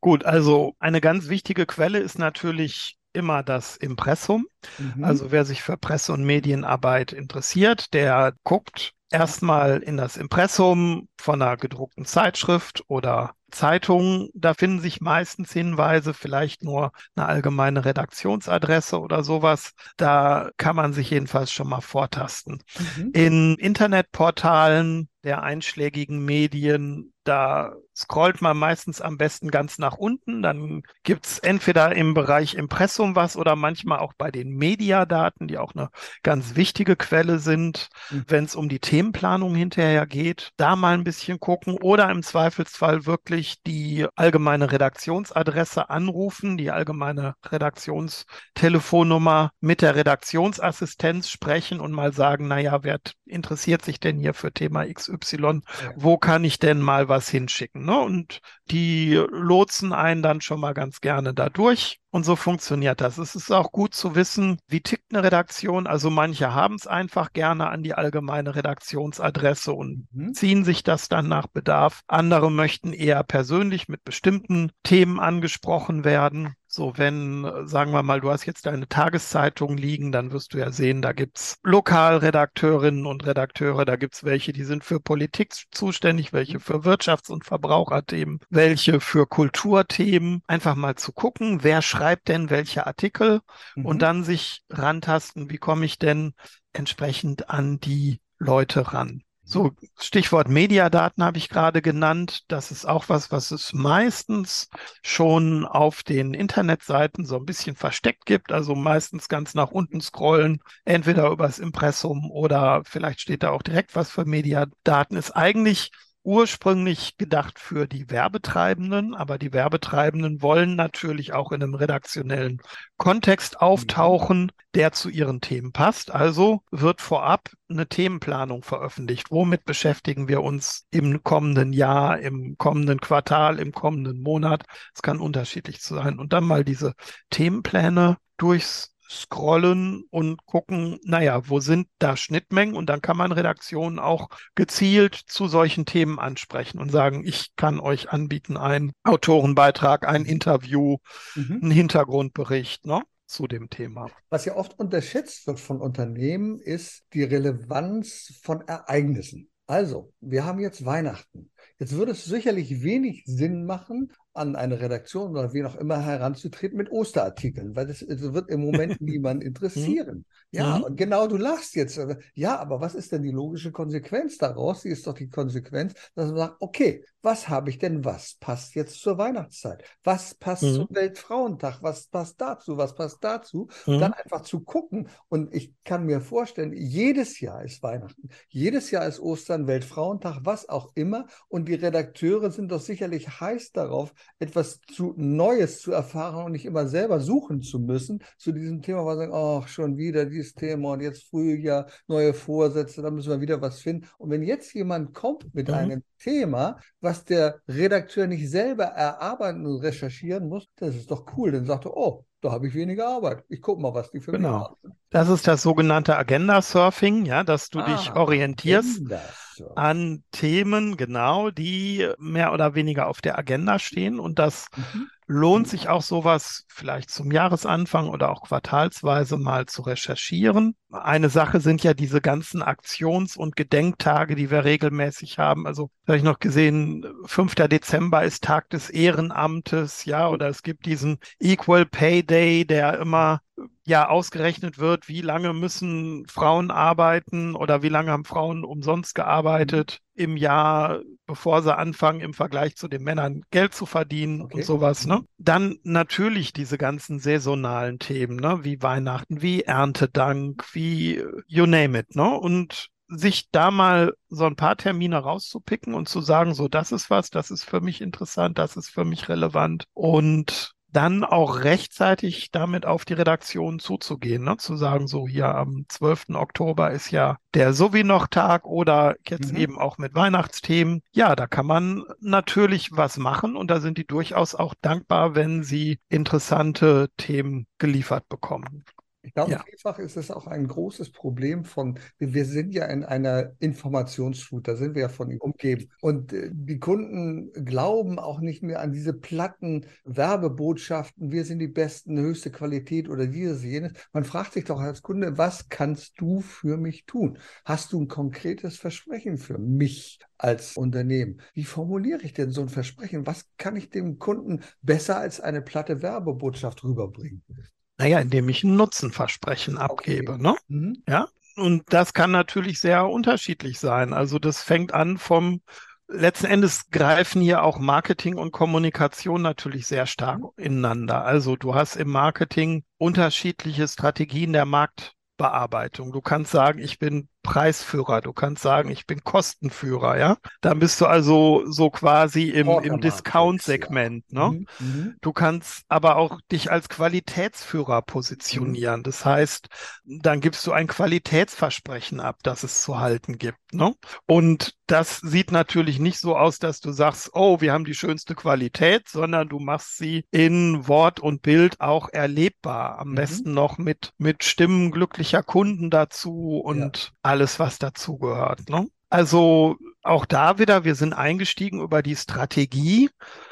Gut, also eine ganz wichtige Quelle ist natürlich immer das Impressum. Mhm. Also wer sich für Presse- und Medienarbeit interessiert, der guckt erstmal in das Impressum von einer gedruckten Zeitschrift oder Zeitung. Da finden sich meistens Hinweise, vielleicht nur eine allgemeine Redaktionsadresse oder sowas. Da kann man sich jedenfalls schon mal vortasten. Mhm. In Internetportalen der einschlägigen Medien, da scrollt man meistens am besten ganz nach unten. Dann gibt's entweder im Bereich Impressum was oder manchmal auch bei den Mediadaten, die auch eine ganz wichtige Quelle sind, Mhm. wenn es um die Themenplanung hinterher geht. Da mal ein bisschen gucken oder im Zweifelsfall wirklich die allgemeine Redaktionsadresse anrufen, die allgemeine Redaktionstelefonnummer mit der Redaktionsassistenz sprechen und mal sagen, naja, wer interessiert sich denn hier für Thema XY? Ja. Wo kann ich denn mal was hinschicken? Ne? Und die lotsen einen dann schon mal ganz gerne da durch. Und so funktioniert das. Es ist auch gut zu wissen, wie tickt eine Redaktion. Also manche haben es einfach gerne an die allgemeine Redaktionsadresse und Mhm. ziehen sich das dann nach Bedarf. Andere möchten eher persönlich mit bestimmten Themen angesprochen werden. So, wenn, sagen wir mal, du hast jetzt deine Tageszeitung liegen, dann wirst du ja sehen, da gibt's Lokalredakteurinnen und Redakteure, da gibt's welche, die sind für Politik zuständig, welche für Wirtschafts- und Verbraucherthemen, welche für Kulturthemen. Einfach mal zu gucken, wer schreibt denn welche Artikel Mhm. und dann sich rantasten, wie komme ich denn entsprechend an die Leute ran. So, Stichwort Mediadaten habe ich gerade genannt. Das ist auch was, was es meistens schon auf den Internetseiten so ein bisschen versteckt gibt. Also meistens ganz nach unten scrollen, entweder übers Impressum oder vielleicht steht da auch direkt was für Mediadaten. Ist eigentlich ursprünglich gedacht für die Werbetreibenden, aber die Werbetreibenden wollen natürlich auch in einem redaktionellen Kontext auftauchen, der zu ihren Themen passt. Also wird vorab eine Themenplanung veröffentlicht. Womit beschäftigen wir uns im kommenden Jahr, im kommenden Quartal, im kommenden Monat? Es kann unterschiedlich sein. Und dann mal diese Themenpläne durchs scrollen und gucken, naja, wo sind da Schnittmengen? Und dann kann man Redaktionen auch gezielt zu solchen Themen ansprechen und sagen, ich kann euch anbieten einen Autorenbeitrag, ein Interview, Mhm. einen Hintergrundbericht ne, zu dem Thema. Was ja oft unterschätzt wird von Unternehmen, ist die Relevanz von Ereignissen. Also, wir haben jetzt Weihnachten. Jetzt würde es sicherlich wenig Sinn machen, an eine Redaktion oder wen auch immer heranzutreten mit Osterartikeln, weil das, das wird im Moment niemand interessieren. Ja, Mhm. und genau, du lachst jetzt. Ja, aber was ist denn die logische Konsequenz daraus? Die ist doch die Konsequenz, dass man sagt, okay, was habe ich denn, was passt jetzt zur Weihnachtszeit? Was passt Mhm. zum Weltfrauentag? Was passt dazu? Was passt dazu? Mhm. Dann einfach zu gucken. Und ich kann mir vorstellen, jedes Jahr ist Weihnachten, jedes Jahr ist Ostern, Weltfrauentag, was auch immer. Und die Redakteure sind doch sicherlich heiß darauf, etwas zu Neues zu erfahren und nicht immer selber suchen zu müssen zu diesem Thema, weil sie sagen, ach, schon wieder dieses Thema und jetzt Frühjahr, neue Vorsätze, da müssen wir wieder was finden. Und wenn jetzt jemand kommt mit Mhm. einem Thema, was der Redakteur nicht selber erarbeiten und recherchieren muss, das ist doch cool. Dann sagt er, oh, da habe ich weniger Arbeit. Ich gucke mal, was die für mich Genau. haben. Das ist das sogenannte Agenda-Surfing, ja, dass du dich Ah, orientierst Agenda-Surfing. an Themen, genau, die mehr oder weniger auf der Agenda stehen. Und das Mhm. Lohnt sich auch sowas vielleicht zum Jahresanfang oder auch quartalsweise mal zu recherchieren. Eine Sache sind ja diese ganzen Aktions- und Gedenktage, die wir regelmäßig haben. Also habe ich noch gesehen, 5. Dezember ist Tag des Ehrenamtes, ja, oder es gibt diesen Equal Pay Day, der immer ja ausgerechnet wird, wie lange müssen Frauen arbeiten oder wie lange haben Frauen umsonst gearbeitet im Jahr, bevor sie anfangen, im Vergleich zu den Männern Geld zu verdienen Okay. und sowas. Ne? Dann natürlich diese ganzen saisonalen Themen, ne? wie Weihnachten, wie Erntedank, wie you name it. Ne? Und sich da mal so ein paar Termine rauszupicken und zu sagen, so, das ist was, das ist für mich interessant, das ist für mich relevant und dann auch rechtzeitig damit auf die Redaktion zuzugehen, ne? zu sagen, so hier am 12. Oktober ist ja der Sowie-noch-Tag oder jetzt mhm. eben auch mit Weihnachtsthemen. Ja, da kann man natürlich was machen und da sind die durchaus auch dankbar, wenn sie interessante Themen geliefert bekommen. Ich glaube, ja. vielfach ist es auch ein großes Problem von, wir sind ja in einer Informationsflut, da sind wir ja von umgeben. Und äh, die Kunden glauben auch nicht mehr an diese platten Werbebotschaften, wir sind die Besten, höchste Qualität oder dieses, jenes. Man fragt sich doch als Kunde, was kannst du für mich tun? Hast du ein konkretes Versprechen für mich? als Unternehmen. Wie formuliere ich denn so ein Versprechen? Was kann ich dem Kunden besser als eine platte Werbebotschaft rüberbringen? Naja, indem ich ein Nutzenversprechen abgebe. Okay. Ne? Mhm. Ja, und das kann natürlich sehr unterschiedlich sein. Also das fängt an vom Letzten Endes greifen hier auch Marketing und Kommunikation natürlich sehr stark mhm. ineinander. Also du hast im Marketing unterschiedliche Strategien der Marktbearbeitung. Du kannst sagen, ich bin Preisführer, du kannst sagen, ich bin Kostenführer, ja. Dann bist du also so quasi im, im Discount-Segment. Ja. Ne? Mhm, mhm. Du kannst aber auch dich als Qualitätsführer positionieren. Mhm. Das heißt, dann gibst du ein Qualitätsversprechen ab, das es zu halten gibt. Ne? Und das sieht natürlich nicht so aus, dass du sagst, oh, wir haben die schönste Qualität, sondern du machst sie in Wort und Bild auch erlebbar. Am mhm. besten noch mit, mit Stimmen glücklicher Kunden dazu und ja alles, was dazugehört. Ne? Also auch da wieder, wir sind eingestiegen über die Strategie.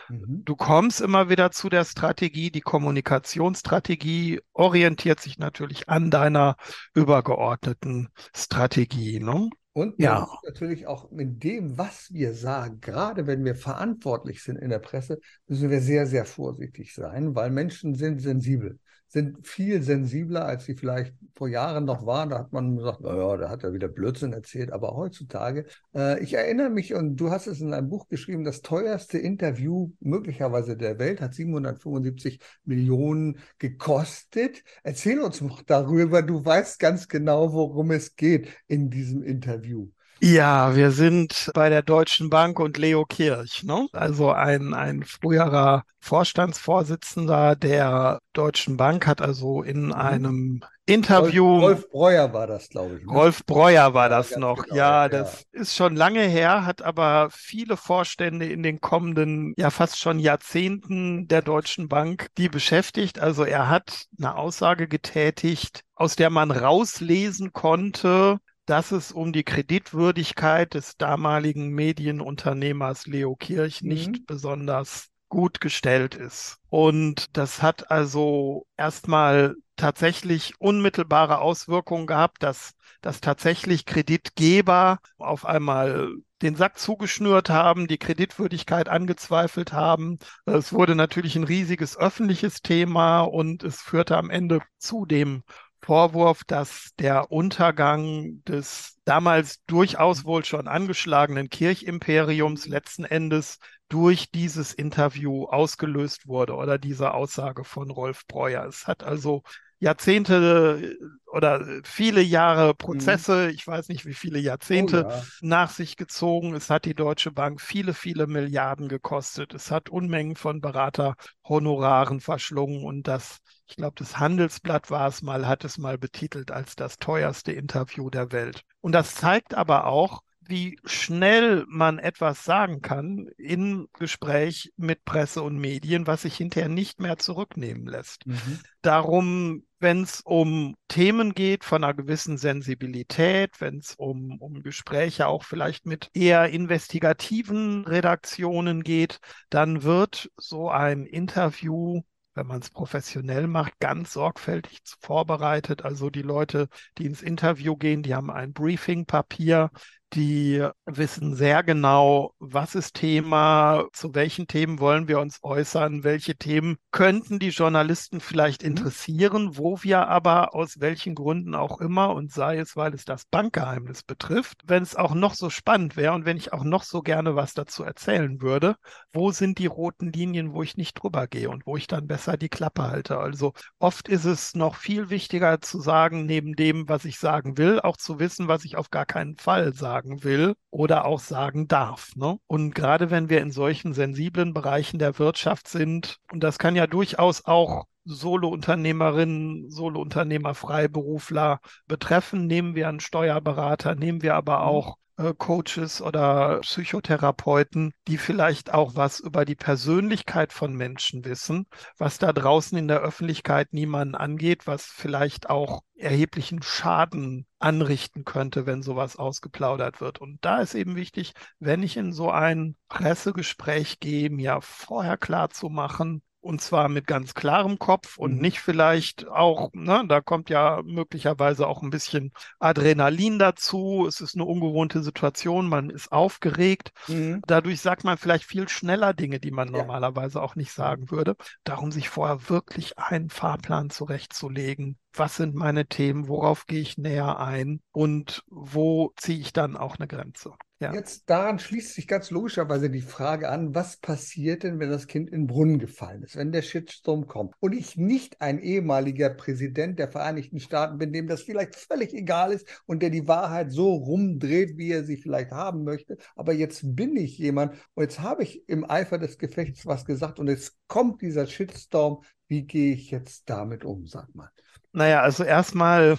Mhm. Du kommst immer wieder zu der Strategie. Die Kommunikationsstrategie orientiert sich natürlich an deiner übergeordneten Strategie. Ne? Und ja. natürlich auch mit dem, was wir sagen, gerade wenn wir verantwortlich sind in der Presse, müssen wir sehr, sehr vorsichtig sein, weil Menschen sind sensibel sind viel sensibler, als sie vielleicht vor Jahren noch waren. Da hat man gesagt, naja, da hat er wieder Blödsinn erzählt. Aber heutzutage, äh, ich erinnere mich, und du hast es in einem Buch geschrieben, das teuerste Interview möglicherweise der Welt hat 775 Millionen gekostet. Erzähl uns noch darüber. Du weißt ganz genau, worum es geht in diesem Interview. Ja, wir sind bei der Deutschen Bank und Leo Kirch, ne? also ein, ein früherer Vorstandsvorsitzender der Deutschen Bank hat also in mhm. einem Interview. Rolf, Rolf Breuer war das, glaube ich. Ne? Rolf Breuer war das ja, noch. Genau, ja, das ja. ist schon lange her, hat aber viele Vorstände in den kommenden, ja fast schon Jahrzehnten der Deutschen Bank, die beschäftigt. Also er hat eine Aussage getätigt, aus der man rauslesen konnte, dass es um die Kreditwürdigkeit des damaligen Medienunternehmers Leo Kirch mhm. nicht besonders gut gestellt ist. Und das hat also erstmal tatsächlich unmittelbare Auswirkungen gehabt, dass, dass tatsächlich Kreditgeber auf einmal den Sack zugeschnürt haben, die Kreditwürdigkeit angezweifelt haben. Es wurde natürlich ein riesiges öffentliches Thema und es führte am Ende zu dem Vorwurf, dass der Untergang des damals durchaus wohl schon angeschlagenen Kirchimperiums letzten Endes durch dieses Interview ausgelöst wurde oder diese Aussage von Rolf Breuer. Es hat also Jahrzehnte oder viele Jahre Prozesse, mhm. ich weiß nicht wie viele Jahrzehnte, oh, ja. nach sich gezogen. Es hat die Deutsche Bank viele, viele Milliarden gekostet. Es hat Unmengen von Beraterhonoraren verschlungen und das ich glaube, das Handelsblatt war es mal, hat es mal betitelt als das teuerste Interview der Welt. Und das zeigt aber auch, wie schnell man etwas sagen kann im Gespräch mit Presse und Medien, was sich hinterher nicht mehr zurücknehmen lässt. Mhm. Darum, wenn es um Themen geht von einer gewissen Sensibilität, wenn es um, um Gespräche auch vielleicht mit eher investigativen Redaktionen geht, dann wird so ein Interview wenn man es professionell macht, ganz sorgfältig vorbereitet. Also die Leute, die ins Interview gehen, die haben ein Briefing-Papier, die wissen sehr genau, was ist Thema, zu welchen Themen wollen wir uns äußern, welche Themen könnten die Journalisten vielleicht mhm. interessieren, wo wir aber aus welchen Gründen auch immer und sei es, weil es das Bankgeheimnis betrifft, wenn es auch noch so spannend wäre und wenn ich auch noch so gerne was dazu erzählen würde, wo sind die roten Linien, wo ich nicht drüber gehe und wo ich dann besser die Klappe halte. Also oft ist es noch viel wichtiger zu sagen, neben dem, was ich sagen will, auch zu wissen, was ich auf gar keinen Fall sagen will oder auch sagen darf. Ne? Und gerade wenn wir in solchen sensiblen Bereichen der Wirtschaft sind, und das kann ja durchaus auch Solo-Unternehmerinnen, Solo-Unternehmer, Freiberufler betreffen. Nehmen wir einen Steuerberater, nehmen wir aber mhm. auch Coaches oder Psychotherapeuten, die vielleicht auch was über die Persönlichkeit von Menschen wissen, was da draußen in der Öffentlichkeit niemanden angeht, was vielleicht auch erheblichen Schaden anrichten könnte, wenn sowas ausgeplaudert wird. Und da ist eben wichtig, wenn ich in so ein Pressegespräch gehe, mir vorher klar zu machen, und zwar mit ganz klarem Kopf und mhm. nicht vielleicht auch, ne, da kommt ja möglicherweise auch ein bisschen Adrenalin dazu. Es ist eine ungewohnte Situation, man ist aufgeregt. Mhm. Dadurch sagt man vielleicht viel schneller Dinge, die man ja. normalerweise auch nicht sagen würde. Darum sich vorher wirklich einen Fahrplan zurechtzulegen. Was sind meine Themen? Worauf gehe ich näher ein? Und wo ziehe ich dann auch eine Grenze? Ja. Jetzt daran schließt sich ganz logischerweise die Frage an, was passiert denn, wenn das Kind in den Brunnen gefallen ist, wenn der Shitstorm kommt und ich nicht ein ehemaliger Präsident der Vereinigten Staaten bin, dem das vielleicht völlig egal ist und der die Wahrheit so rumdreht, wie er sie vielleicht haben möchte, aber jetzt bin ich jemand und jetzt habe ich im Eifer des Gefechts was gesagt und jetzt kommt dieser Shitstorm, wie gehe ich jetzt damit um, sag mal. Naja, also erstmal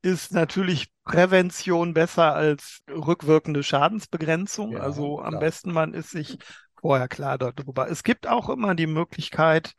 ist natürlich Prävention besser als rückwirkende Schadensbegrenzung. Ja, also am besten man ist sich vorher klar darüber. Es gibt auch immer die Möglichkeit,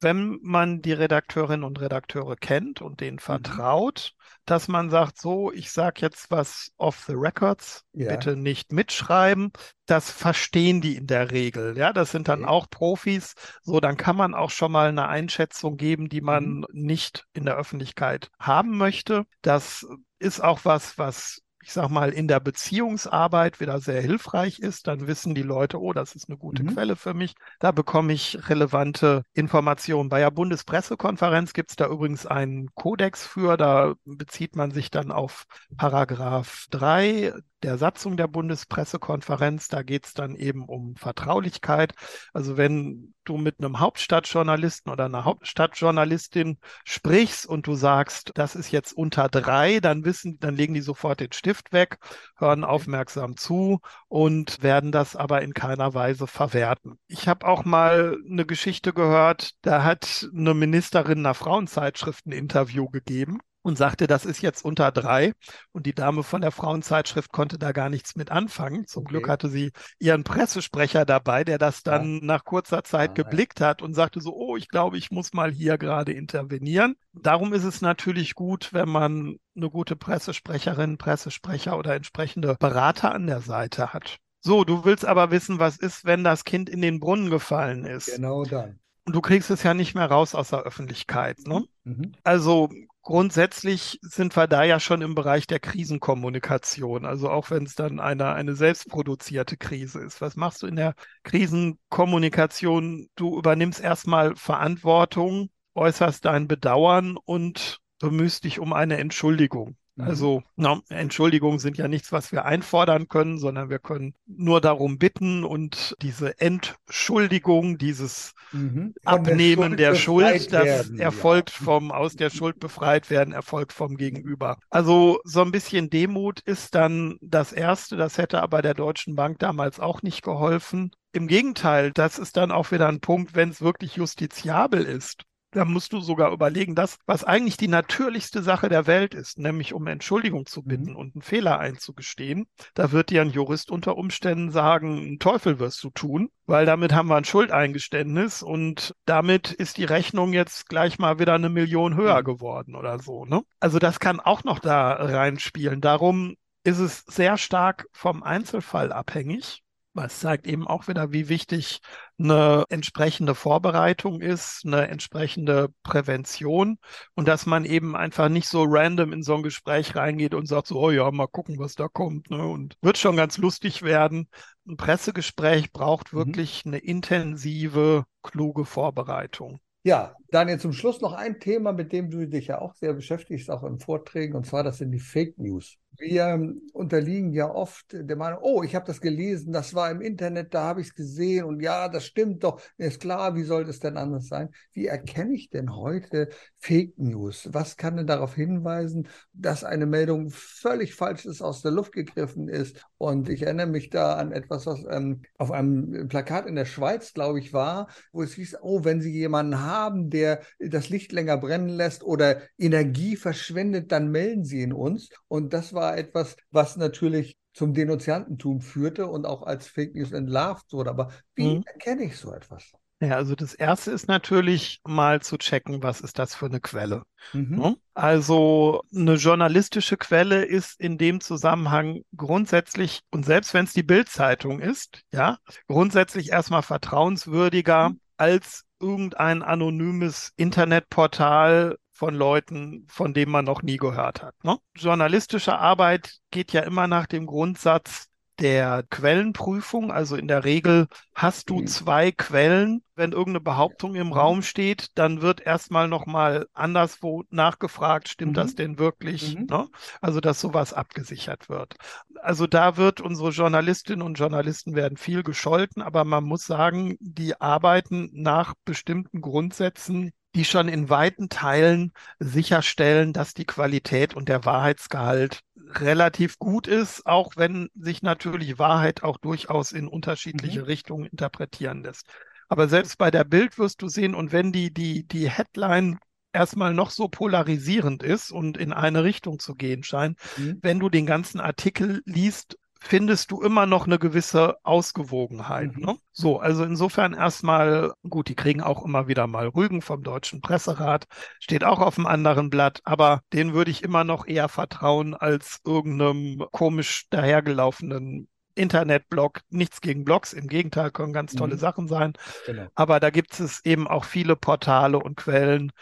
wenn man die Redakteurinnen und Redakteure kennt und denen mhm. vertraut, dass man sagt, so, ich sage jetzt was off the records, ja. bitte nicht mitschreiben. Das verstehen die in der Regel. Ja, das sind dann okay. auch Profis. So, dann kann man auch schon mal eine Einschätzung geben, die man mhm. nicht in der Öffentlichkeit haben möchte. Das ist auch was, was ich sag mal, in der Beziehungsarbeit wieder sehr hilfreich ist, dann wissen die Leute, oh, das ist eine gute mhm. Quelle für mich. Da bekomme ich relevante Informationen. Bei der Bundespressekonferenz gibt es da übrigens einen Kodex für, da bezieht man sich dann auf Paragraph 3 der Satzung der Bundespressekonferenz. Da geht es dann eben um Vertraulichkeit. Also wenn du mit einem Hauptstadtjournalisten oder einer Hauptstadtjournalistin sprichst und du sagst, das ist jetzt unter drei, dann wissen, dann legen die sofort den Stift weg, hören aufmerksam zu und werden das aber in keiner Weise verwerten. Ich habe auch mal eine Geschichte gehört, da hat eine Ministerin einer Frauenzeitschrift ein Interview gegeben und sagte, das ist jetzt unter drei. Und die Dame von der Frauenzeitschrift konnte da gar nichts mit anfangen. Zum okay. Glück hatte sie ihren Pressesprecher dabei, der das dann ja. nach kurzer Zeit ja, geblickt hat und sagte so, oh, ich glaube, ich muss mal hier gerade intervenieren. Darum ist es natürlich gut, wenn man eine gute Pressesprecherin, Pressesprecher oder entsprechende Berater an der Seite hat. So, du willst aber wissen, was ist, wenn das Kind in den Brunnen gefallen ist. Genau dann. Und du kriegst es ja nicht mehr raus aus der Öffentlichkeit. Ne? Mhm. Also grundsätzlich sind wir da ja schon im Bereich der Krisenkommunikation. Also auch wenn es dann eine, eine selbstproduzierte Krise ist. Was machst du in der Krisenkommunikation? Du übernimmst erstmal Verantwortung, äußerst dein Bedauern und bemühst dich um eine Entschuldigung. Mhm. Also na, Entschuldigungen sind ja nichts, was wir einfordern können, sondern wir können nur darum bitten und diese Entschuldigung, dieses mhm. Abnehmen der Schuld, der Schuld das werden, erfolgt ja. vom aus der Schuld befreit werden, erfolgt vom Gegenüber. Also so ein bisschen Demut ist dann das Erste. Das hätte aber der Deutschen Bank damals auch nicht geholfen. Im Gegenteil, das ist dann auch wieder ein Punkt, wenn es wirklich justiziabel ist da musst du sogar überlegen, das, was eigentlich die natürlichste Sache der Welt ist, nämlich um Entschuldigung zu bitten mhm. und einen Fehler einzugestehen, da wird dir ein Jurist unter Umständen sagen, einen Teufel wirst du tun, weil damit haben wir ein Schuldeingeständnis und damit ist die Rechnung jetzt gleich mal wieder eine Million höher mhm. geworden oder so. Ne? Also das kann auch noch da reinspielen. Darum ist es sehr stark vom Einzelfall abhängig. Es zeigt eben auch wieder, wie wichtig eine entsprechende Vorbereitung ist, eine entsprechende Prävention und dass man eben einfach nicht so random in so ein Gespräch reingeht und sagt so, oh ja, mal gucken, was da kommt. Ne? Und wird schon ganz lustig werden. Ein Pressegespräch braucht mhm. wirklich eine intensive, kluge Vorbereitung. Ja, Daniel, zum Schluss noch ein Thema, mit dem du dich ja auch sehr beschäftigst, auch in Vorträgen, und zwar das sind die Fake News. Wir unterliegen ja oft der Meinung, oh, ich habe das gelesen, das war im Internet, da habe ich es gesehen und ja, das stimmt doch. Ist klar, wie soll das denn anders sein? Wie erkenne ich denn heute Fake News? Was kann denn darauf hinweisen, dass eine Meldung völlig falsch ist, aus der Luft gegriffen ist? Und ich erinnere mich da an etwas, was ähm, auf einem Plakat in der Schweiz, glaube ich, war, wo es hieß, oh, wenn Sie jemanden haben, der das Licht länger brennen lässt oder Energie verschwendet, dann melden Sie ihn uns. Und das war etwas, was natürlich zum Denunziantentum führte und auch als Fake News entlarvt wurde. Aber wie mhm. erkenne ich so etwas? Ja, also das erste ist natürlich mal zu checken, was ist das für eine Quelle. Mhm. Ne? Also eine journalistische Quelle ist in dem Zusammenhang grundsätzlich, und selbst wenn es die Bildzeitung ist, ja, grundsätzlich erstmal vertrauenswürdiger mhm. als irgendein anonymes Internetportal von Leuten, von denen man noch nie gehört hat. Ne? Journalistische Arbeit geht ja immer nach dem Grundsatz der Quellenprüfung. Also in der Regel hast du mhm. zwei Quellen. Wenn irgendeine Behauptung im mhm. Raum steht, dann wird erstmal nochmal anderswo nachgefragt, stimmt mhm. das denn wirklich? Mhm. Ne? Also dass sowas abgesichert wird. Also da wird unsere Journalistinnen und Journalisten werden viel gescholten, aber man muss sagen, die arbeiten nach bestimmten Grundsätzen die schon in weiten Teilen sicherstellen, dass die Qualität und der Wahrheitsgehalt relativ gut ist, auch wenn sich natürlich Wahrheit auch durchaus in unterschiedliche mhm. Richtungen interpretieren lässt. Aber selbst bei der Bild wirst du sehen, und wenn die, die, die Headline erstmal noch so polarisierend ist und in eine Richtung zu gehen scheint, mhm. wenn du den ganzen Artikel liest, findest du immer noch eine gewisse Ausgewogenheit. Mhm. Ne? So, also insofern erstmal, gut, die kriegen auch immer wieder mal Rügen vom Deutschen Presserat, steht auch auf einem anderen Blatt, aber den würde ich immer noch eher vertrauen als irgendeinem komisch dahergelaufenen Internetblog, nichts gegen Blogs, im Gegenteil, können ganz tolle mhm. Sachen sein. Genau. Aber da gibt es eben auch viele Portale und Quellen,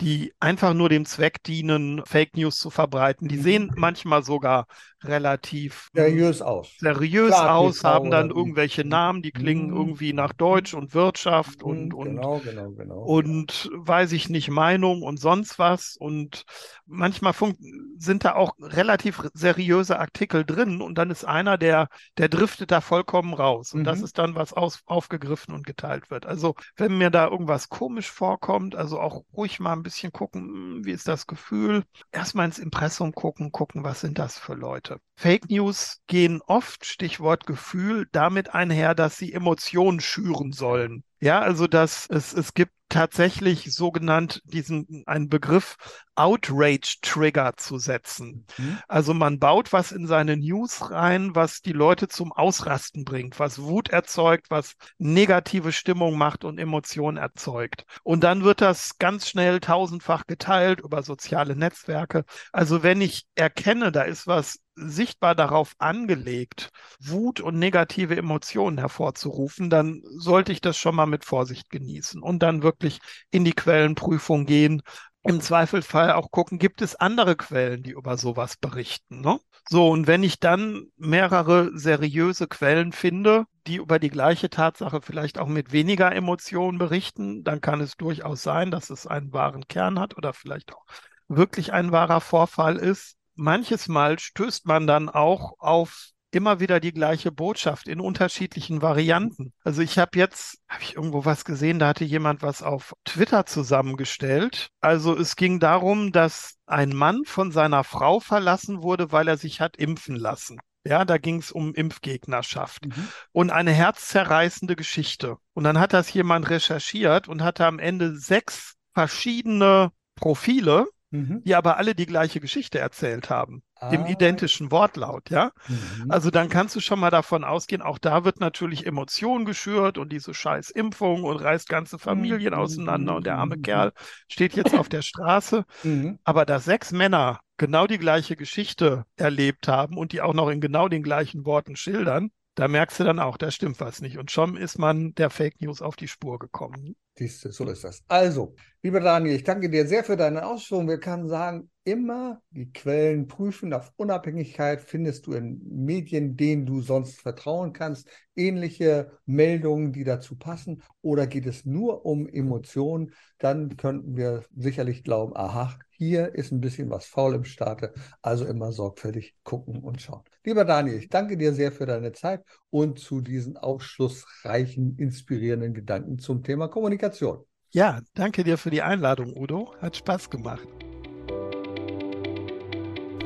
die einfach nur dem Zweck dienen, Fake News zu verbreiten. Die mhm. sehen manchmal sogar relativ seriös aus. Seriös Klar, aus, haben dann irgendwelche Namen, die klingen mhm. irgendwie nach Deutsch und Wirtschaft und, und, genau, genau, genau. und weiß ich nicht, Meinung und sonst was. Und manchmal sind da auch relativ seriöse Artikel drin und dann ist einer, der, der driftet da vollkommen raus. Und mhm. das ist dann, was aus, aufgegriffen und geteilt wird. Also, wenn mir da irgendwas komisch vorkommt, also auch ruhig mal ein bisschen gucken, hm, wie ist das Gefühl? Erstmal ins Impressum gucken, gucken, was sind das für Leute? Leute. Fake News gehen oft, Stichwort Gefühl, damit einher, dass sie Emotionen schüren sollen. Ja, also dass es, es gibt tatsächlich sogenannt diesen einen Begriff Outrage Trigger zu setzen. Mhm. Also man baut was in seine News rein, was die Leute zum Ausrasten bringt, was Wut erzeugt, was negative Stimmung macht und Emotionen erzeugt. Und dann wird das ganz schnell tausendfach geteilt über soziale Netzwerke. Also wenn ich erkenne, da ist was sichtbar darauf angelegt, Wut und negative Emotionen hervorzurufen, dann sollte ich das schon mal mit Vorsicht genießen und dann wirklich in die Quellenprüfung gehen. Im Zweifelsfall auch gucken, gibt es andere Quellen, die über sowas berichten. Ne? So, und wenn ich dann mehrere seriöse Quellen finde, die über die gleiche Tatsache vielleicht auch mit weniger Emotionen berichten, dann kann es durchaus sein, dass es einen wahren Kern hat oder vielleicht auch wirklich ein wahrer Vorfall ist manches Mal stößt man dann auch auf immer wieder die gleiche Botschaft in unterschiedlichen Varianten. Also ich habe jetzt, habe ich irgendwo was gesehen, da hatte jemand was auf Twitter zusammengestellt. Also es ging darum, dass ein Mann von seiner Frau verlassen wurde, weil er sich hat impfen lassen. Ja, da ging es um Impfgegnerschaft mhm. und eine herzzerreißende Geschichte. Und dann hat das jemand recherchiert und hatte am Ende sechs verschiedene Profile mhm. die aber alle die gleiche Geschichte erzählt haben. Ah. Im identischen Wortlaut, ja. Mhm. Also dann kannst du schon mal davon ausgehen, auch da wird natürlich Emotion geschürt und diese scheiß Impfung und reißt ganze Familien mhm. auseinander und der arme mhm. Kerl steht jetzt auf der Straße. Mhm. Aber dass sechs Männer genau die gleiche Geschichte erlebt haben und die auch noch in genau den gleichen Worten schildern, da merkst du dann auch, da stimmt was nicht. Und schon ist man der Fake News auf die Spur gekommen. Siehste, so ist das. Also, lieber Daniel, ich danke dir sehr für deine Ausführungen. Wir können sagen, immer die Quellen prüfen. Auf Unabhängigkeit findest du in Medien, denen du sonst vertrauen kannst, ähnliche Meldungen, die dazu passen. Oder geht es nur um Emotionen, dann könnten wir sicherlich glauben, aha, hier ist ein bisschen was faul im Staate. Also immer sorgfältig gucken und schauen. Lieber Daniel, ich danke dir sehr für deine Zeit und zu diesen aufschlussreichen, inspirierenden Gedanken zum Thema Kommunikation. Ja, danke dir für die Einladung, Udo. Hat Spaß gemacht.